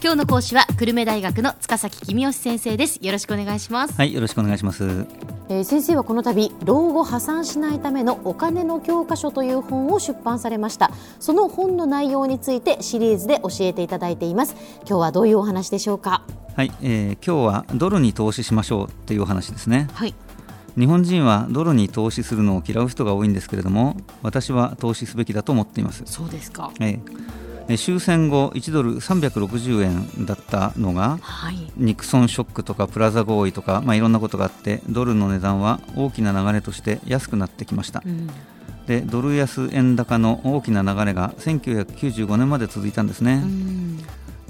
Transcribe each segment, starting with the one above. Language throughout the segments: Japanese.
今日の講師は久留米大学の塚崎君吉先生です。よろしくお願いします。はいよろしくお願いします、えー、先生はこの度老後破産しないためのお金の教科書という本を出版されました。その本の内容についてシリーズで教えていただいています。今日はどういうお話でしょうか？はい、えー、今日はドルに投資しましょうっていうお話ですね。はい。日本人はドルに投資するのを嫌う人が多いんですけれども私は投資すべきだと思っています。そうですか、えー、終戦後1ドル360円だったのが、はい、ニクソンショックとかプラザ合意とか、まあ、いろんなことがあってドルの値段は大きな流れとして安くなってきました、うん、でドル安円高の大きな流れが1995年まで続いたんですね、う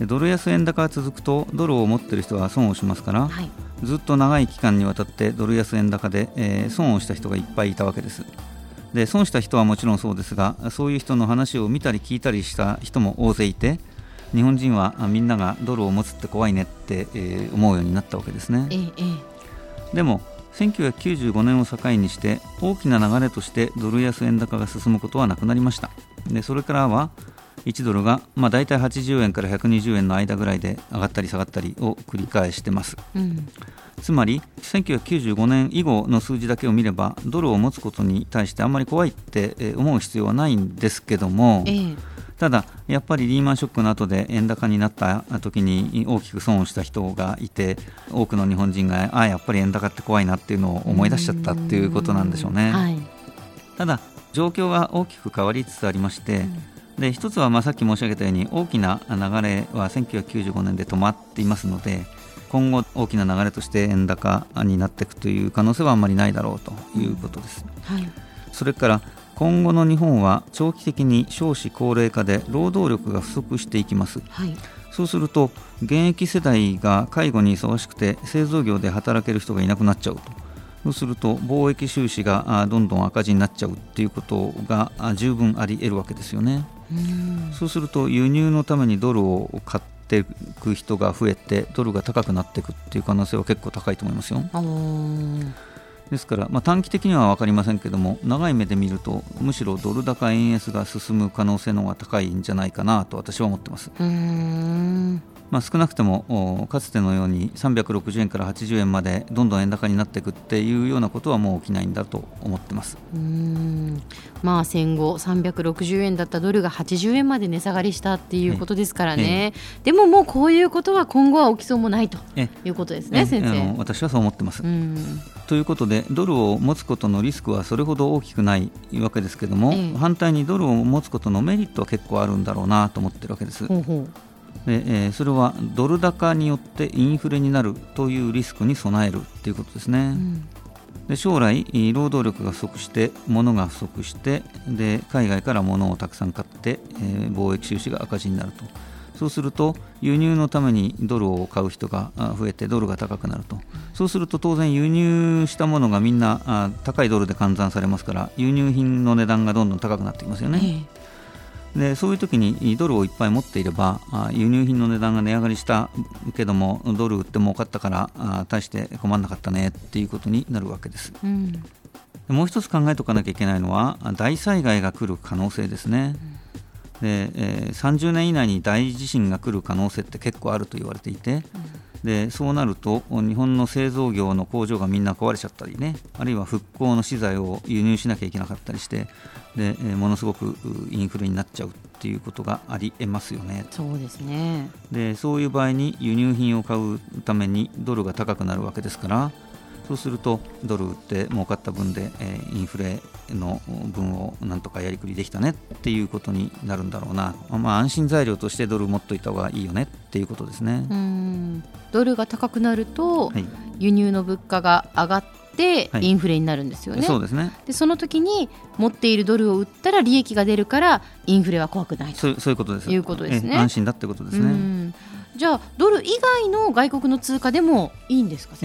ん。ドル安円高が続くとドルを持っている人は損をしますから、はい、ずっと長い期間にわたってドル安円高で、えー、損をした人がいっぱいいたわけですで損した人はもちろんそうですがそういう人の話を見たり聞いたりした人も大勢いて日本人はみんながドルを持つって怖いねって、えー、思うようになったわけですね、ええ、でも1995年を境にして大きな流れとしてドル安円高が進むことはなくなりました。でそれからは1ドルが、まあ、大体80円から120円の間ぐらいで上がったり下がったりを繰り返してます、うん、つまり1995年以後の数字だけを見ればドルを持つことに対してあんまり怖いって思う必要はないんですけども、ええ、ただ、やっぱりリーマンショックの後で円高になった時に大きく損をした人がいて多くの日本人がああやっぱり円高って怖いなっていうのを思い出しちゃったっていうことなんでしょうね。はい、ただ状況が大きく変わりつつありまして、うんで一つはまあさっき申し上げたように大きな流れは1995年で止まっていますので今後大きな流れとして円高になっていくという可能性はあんまりないだろうということです。はい、それから今後の日本は長期的に少子高齢化で労働力が不足していきます、はい、そうすると現役世代が介護に忙しくて製造業で働ける人がいなくなっちゃうとそうすると貿易収支がどんどん赤字になっちゃうっていうことが十分あり得るわけですよね。そうすると輸入のためにドルを買っていく人が増えてドルが高くなっていくっていう可能性は結構高いと思いますよ。ですから、まあ、短期的には分かりませんけども長い目で見るとむしろドル高円安が進む可能性の方が高いんじゃないかなと私は思ってます。まあ、少なくともかつてのように360円から80円までどんどん円高になっていくっていうようなことはもう起きないんだと思ってます。うん。まあ戦後360円だったドルが80円まで値下がりしたっていうことですからね、ええ、でももうこういうことは今後は起きそうもないということですね、先生。私はそう思ってます。ということでドルを持つことのリスクはそれほど大きくないわけですけども、え、反対にドルを持つことのメリットは結構あるんだろうなと思ってるわけです。ほうほうでえー、それはドル高によってインフレになるというリスクに備えるということですね。うん、で将来、労働力が不足して物が不足してで海外から物をたくさん買って、えー、貿易収支が赤字になると。そうすると輸入のためにドルを買う人が増えてドルが高くなると、そうすると当然輸入したものがみんな高いドルで換算されますから輸入品の値段がどんどん高くなってきますよね。えでそういう時にドルをいっぱい持っていれば輸入品の値段が値上がりしたけどもドル売って儲かったから大して困らなかったねっていうことになるわけです、うん、もう一つ考えておかなきゃいけないのは大災害が来る可能性ですね、うん、でえー、30年以内に大地震が来る可能性って結構あると言われていて、うんでそうなると日本の製造業の工場がみんな壊れちゃったりねあるいは復興の資材を輸入しなきゃいけなかったりしてでものすごくインフレになっちゃうっていうことがありえますよね。そうですねでそういう場合に輸入品を買うためにドルが高くなるわけですからそうするとドル売って儲かった分で、えー、インフレの分をなんとかやりくりできたねっていうことになるんだろうな、まあ、安心材料としてドル持っといた方がいいよねっていうことですね。ドルが高くなると、はい、輸入の物価が上がってインフレになるんですよね、はい、そうですね。でその時に持っているドルを売ったら利益が出るからインフレは怖くないと。そういうことですいうことですね。安心だってことですね。じゃあドル以外の外国の通貨でもいいんですか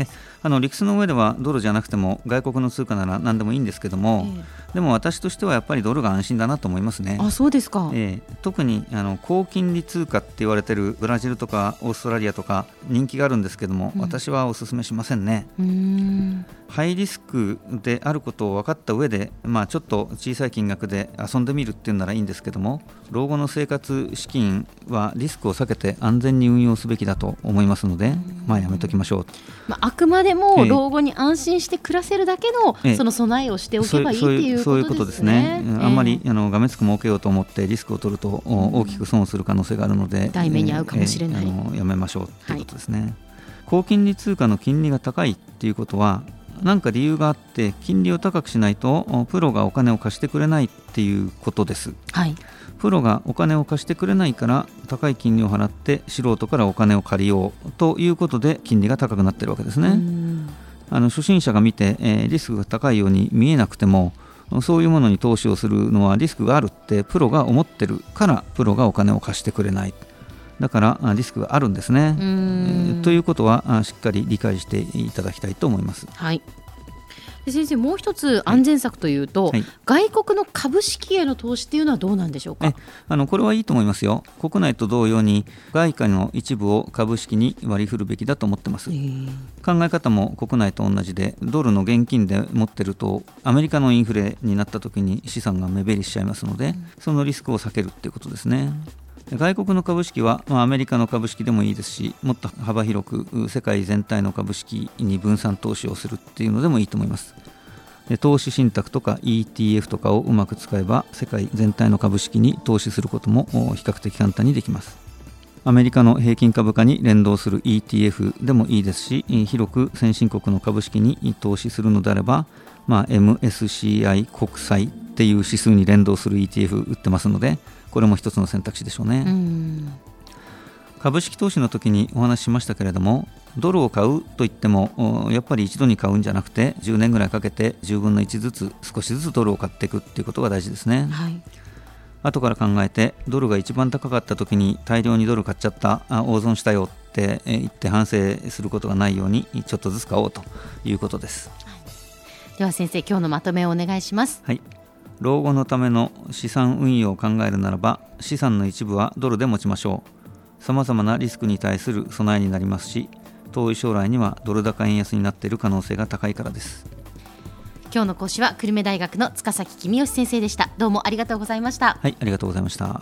あの理屈の上ではドルじゃなくても外国の通貨なら何でもいいんですけども、えでも私としてはやっぱりドルが安心だなと思いますね。あそうですか、えー、特にあの高金利通貨って言われてるブラジルとかオーストラリアとか人気があるんですけども、うん、私はお勧めしませんね。ハイリスクであることを分かった上で、まあ、ちょっと小さい金額で遊んでみるっていうならいいんですけども老後の生活資金はリスクを避けて安全に運用すべきだと思いますので、まあ、やめときましょう。まあ、あくまでも老後に安心して暮らせるだけの、えー、その備えをしておけばいいっていうそういうことですね。あんまりあのがめつく儲けようと思ってリスクを取ると大きく損をする可能性があるので、題名に合うかもしれない、やめましょうということですね、はい、高金利通貨の金利が高いっていうことは何か理由があって金利を高くしないとプロがお金を貸してくれないっていうことです、はい、プロがお金を貸してくれないから高い金利を払って素人からお金を借りようということで金利が高くなってるわけですねあの初心者が見て、えー、リスクが高いように見えなくてもそういうものに投資をするのはリスクがあるってプロが思ってるからプロがお金を貸してくれないだからリスクがあるんですね。ということはしっかり理解していただきたいと思います。はいで先生、もう一つ安全策というと、はい、外国の株式への投資っていうのはどうなんでしょうか？あのこれはいいと思いますよ、国内と同様に外貨の一部を株式に割り振るべきだと思ってます。考え方も国内と同じで、ドルの現金で持ってると、アメリカのインフレになった時に資産が目減りしちゃいますので、うん、そのリスクを避けるっていうことですね。外国の株式は、まあ、アメリカの株式でもいいですしもっと幅広く世界全体の株式に分散投資をするっていうのでもいいと思います。で投資信託とか ETF とかをうまく使えば世界全体の株式に投資することも比較的簡単にできます。アメリカの平均株価に連動する ETF でもいいですし広く先進国の株式に投資するのであれば、まあ、MSCI 国債っていう指数に連動する ETF 売ってますのでこれも一つの選択肢でしょうね。株式投資の時にお話ししましたけれどもドルを買うといってもやっぱり一度に買うんじゃなくて10年ぐらいかけて10分の1ずつ少しずつドルを買っていくっていうことが大事ですね。はい。後から考えてドルが一番高かった時に大量にドル買っちゃったあ大損したよって言って反省することがないようにちょっとずつ買おうということです、はい、では先生今日のまとめをお願いします。はい老後のための資産運用を考えるならば資産の一部はドルで持ちましょう。さまざまなリスクに対する備えになりますし遠い将来にはドル高円安になっている可能性が高いからです。今日の講師は久留米大学の塚崎公義先生でした。どうもありがとうございました。はいありがとうございました